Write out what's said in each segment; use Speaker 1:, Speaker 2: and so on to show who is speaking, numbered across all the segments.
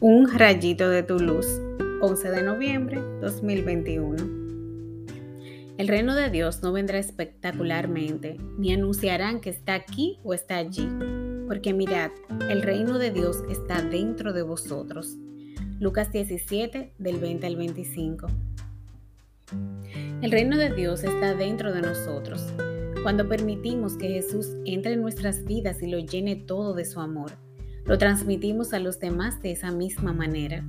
Speaker 1: Un rayito de tu luz, 11 de noviembre 2021. El reino de Dios no vendrá espectacularmente, ni anunciarán que está aquí o está allí, porque mirad, el reino de Dios está dentro de vosotros. Lucas 17, del 20 al 25. El reino de Dios está dentro de nosotros. Cuando permitimos que Jesús entre en nuestras vidas y lo llene todo de su amor, lo transmitimos a los demás de esa misma manera.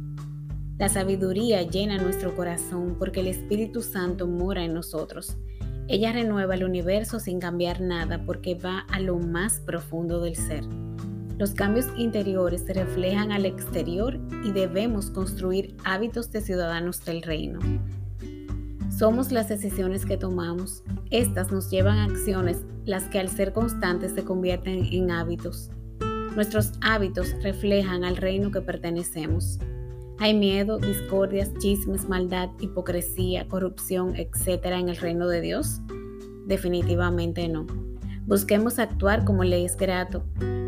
Speaker 1: La sabiduría llena nuestro corazón porque el Espíritu Santo mora en nosotros. Ella renueva el universo sin cambiar nada porque va a lo más profundo del ser. Los cambios interiores se reflejan al exterior y debemos construir hábitos de ciudadanos del reino. Somos las decisiones que tomamos. Estas nos llevan a acciones, las que al ser constantes se convierten en hábitos. Nuestros hábitos reflejan al reino que pertenecemos. Hay miedo, discordias, chismes, maldad, hipocresía, corrupción, etc. en el reino de Dios? Definitivamente no. Busquemos actuar como le es grato,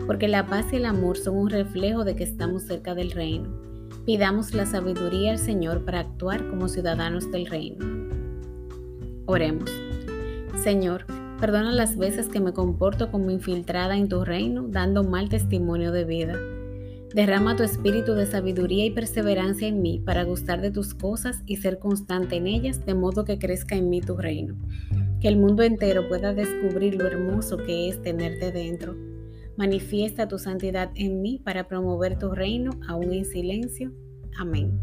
Speaker 1: porque la paz y el amor son un reflejo de que estamos cerca del reino. Pidamos la sabiduría al Señor para actuar como ciudadanos del reino. Oremos. Señor, Perdona las veces que me comporto como infiltrada en tu reino, dando mal testimonio de vida. Derrama tu espíritu de sabiduría y perseverancia en mí para gustar de tus cosas y ser constante en ellas, de modo que crezca en mí tu reino. Que el mundo entero pueda descubrir lo hermoso que es tenerte dentro. Manifiesta tu santidad en mí para promover tu reino aún en silencio. Amén.